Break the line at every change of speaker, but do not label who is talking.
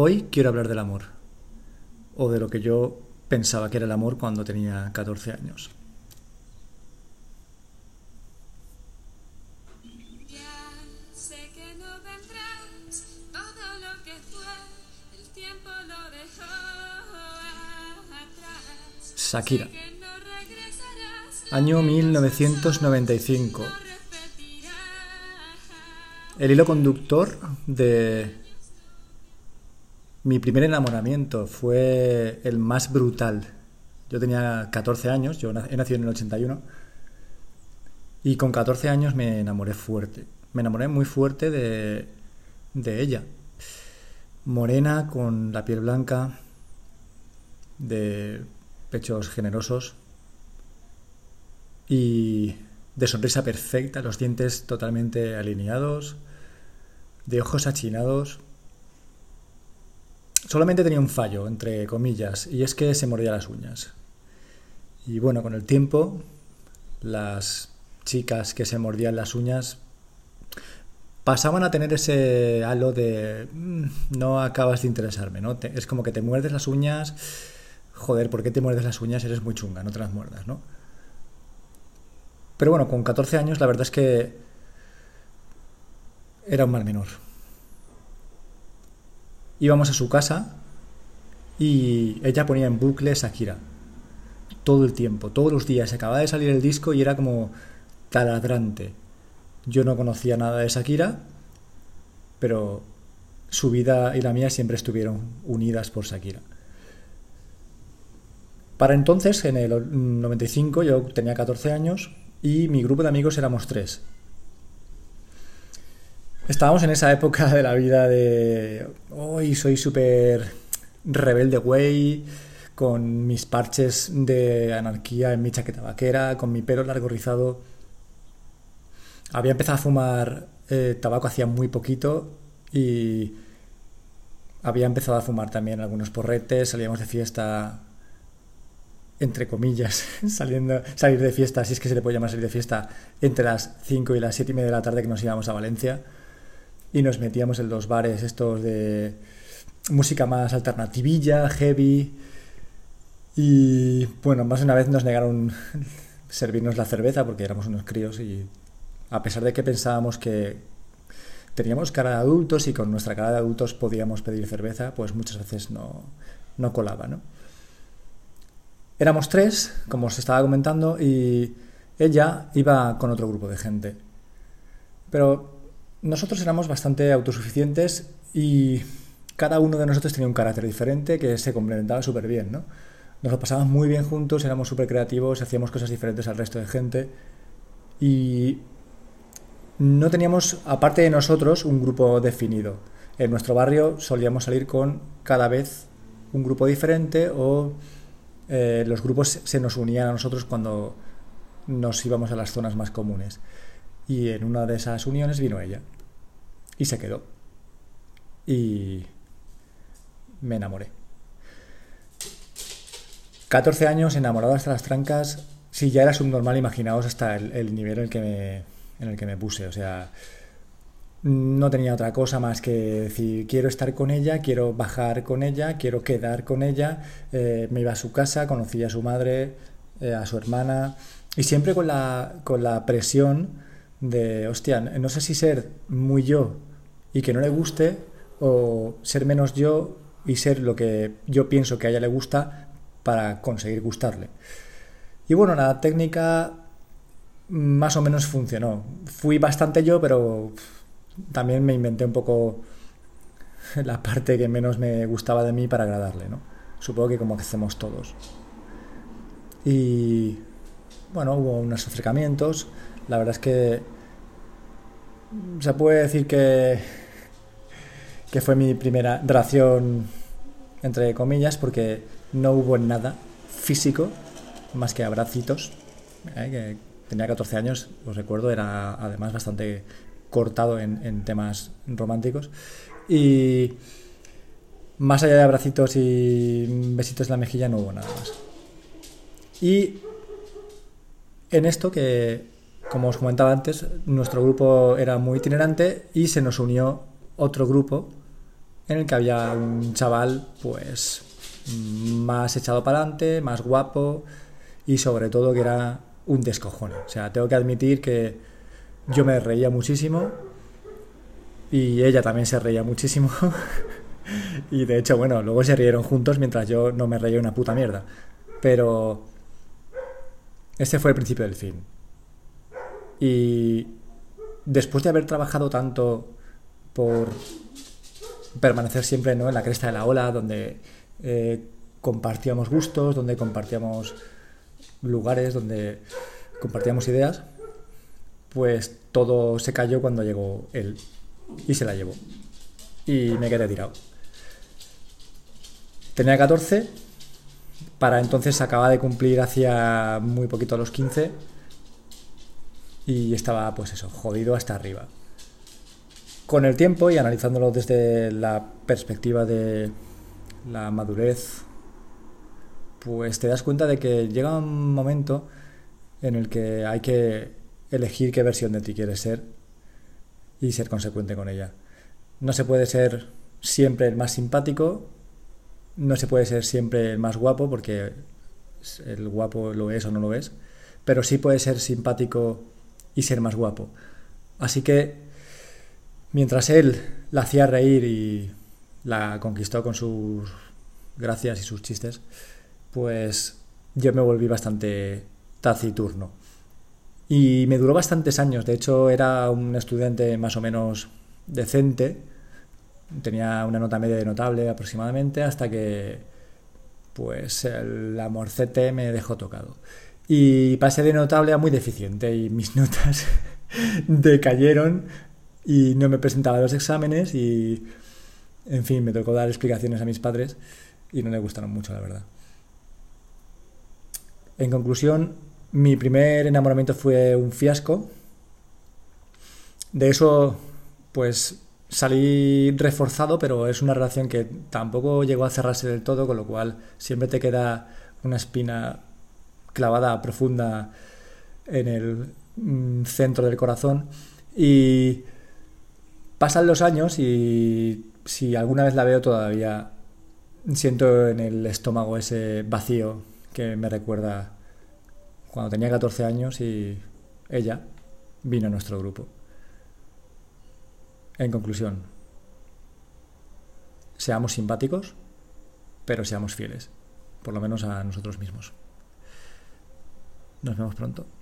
Hoy quiero hablar del amor, o de lo que yo pensaba que era el amor cuando tenía 14 años. Shakira. Año 1995. El hilo conductor de mi primer enamoramiento fue el más brutal. Yo tenía 14 años, yo he nacido en el 81, y con 14 años me enamoré fuerte. Me enamoré muy fuerte de, de ella. Morena, con la piel blanca, de pechos generosos y de sonrisa perfecta, los dientes totalmente alineados, de ojos achinados. Solamente tenía un fallo, entre comillas, y es que se mordía las uñas. Y bueno, con el tiempo, las chicas que se mordían las uñas pasaban a tener ese halo de mm, no acabas de interesarme, ¿no? es como que te muerdes las uñas joder, ¿por qué te muerdes las uñas? Eres muy chunga, no te las muerdas, ¿no? Pero bueno, con 14 años la verdad es que era un mal menor. Íbamos a su casa y ella ponía en bucle Shakira. Todo el tiempo, todos los días. Acababa de salir el disco y era como taladrante. Yo no conocía nada de Shakira, pero su vida y la mía siempre estuvieron unidas por Shakira. Para entonces, en el 95, yo tenía 14 años y mi grupo de amigos éramos tres. Estábamos en esa época de la vida de hoy soy súper rebelde güey, con mis parches de anarquía en mi chaqueta vaquera, con mi pelo largo rizado. Había empezado a fumar eh, tabaco hacía muy poquito y había empezado a fumar también algunos porretes, salíamos de fiesta entre comillas, saliendo, salir de fiesta, si es que se le puede llamar salir de fiesta, entre las 5 y las 7 y media de la tarde que nos íbamos a Valencia y nos metíamos en los bares estos de música más alternativilla, heavy y bueno, más de una vez nos negaron servirnos la cerveza porque éramos unos críos y a pesar de que pensábamos que teníamos cara de adultos y con nuestra cara de adultos podíamos pedir cerveza, pues muchas veces no, no colaba, ¿no? Éramos tres, como os estaba comentando, y ella iba con otro grupo de gente. Pero nosotros éramos bastante autosuficientes y cada uno de nosotros tenía un carácter diferente que se complementaba súper bien, ¿no? Nos lo pasábamos muy bien juntos, éramos súper creativos, hacíamos cosas diferentes al resto de gente y no teníamos, aparte de nosotros, un grupo definido. En nuestro barrio solíamos salir con cada vez un grupo diferente o eh, los grupos se nos unían a nosotros cuando nos íbamos a las zonas más comunes. Y en una de esas uniones vino ella. Y se quedó. Y me enamoré. 14 años enamorado hasta las trancas. Si ya era subnormal, imaginaos hasta el, el nivel en el, que me, en el que me puse. O sea, no tenía otra cosa más que decir, quiero estar con ella, quiero bajar con ella, quiero quedar con ella. Eh, me iba a su casa, conocí a su madre, eh, a su hermana, y siempre con la, con la presión de, hostia, no sé si ser muy yo y que no le guste, o ser menos yo y ser lo que yo pienso que a ella le gusta para conseguir gustarle. Y bueno, la técnica más o menos funcionó. Fui bastante yo, pero también me inventé un poco la parte que menos me gustaba de mí para agradarle, ¿no? Supongo que como hacemos todos. Y bueno, hubo unos acercamientos. La verdad es que se puede decir que, que fue mi primera relación, entre comillas, porque no hubo nada físico más que abracitos. ¿eh? Tenía 14 años, os recuerdo, era además bastante cortado en, temas románticos. Y más allá de abracitos y besitos en la mejilla no hubo nada más. Y en esto que, como os comentaba antes, nuestro grupo era muy itinerante y se nos unió otro grupo en el que había un chaval, pues, más echado para adelante, más guapo y sobre todo que era un descojone. O sea, tengo que admitir que yo me reía muchísimo y ella también se reía muchísimo. y de hecho, bueno, luego se rieron juntos mientras yo no me reía una puta mierda. Pero este fue el principio del fin. Y después de haber trabajado tanto por permanecer siempre ¿no? en la cresta de la ola, donde eh, compartíamos gustos, donde compartíamos lugares, donde compartíamos ideas, pues todo se cayó cuando llegó él y se la llevó. Y me quedé tirado. Tenía 14, para entonces acababa de cumplir hacía muy poquito los 15 y estaba pues eso, jodido hasta arriba. Con el tiempo y analizándolo desde la perspectiva de la madurez, pues te das cuenta de que llega un momento en el que hay que elegir qué versión de ti quieres ser y ser consecuente con ella. No se puede ser siempre el más simpático, no se puede ser siempre el más guapo, porque el guapo lo es o no lo es, pero sí puede ser simpático y ser más guapo. Así que mientras él la hacía reír y la conquistó con sus gracias y sus chistes, pues yo me volví bastante taciturno. Y me duró bastantes años, de hecho era un estudiante más o menos decente, tenía una nota media de notable aproximadamente, hasta que pues el amorcete me dejó tocado. Y pasé de notable a muy deficiente y mis notas decayeron y no me presentaba a los exámenes y en fin, me tocó dar explicaciones a mis padres y no le gustaron mucho, la verdad. En conclusión, mi primer enamoramiento fue un fiasco. De eso, pues salí reforzado, pero es una relación que tampoco llegó a cerrarse del todo, con lo cual siempre te queda una espina clavada profunda en el mm, centro del corazón. Y pasan los años y si alguna vez la veo todavía siento en el estómago ese vacío que me recuerda cuando tenía 14 años y ella vino a nuestro grupo. En conclusión, seamos simpáticos, pero seamos fieles, por lo menos a nosotros mismos. Nos vemos pronto.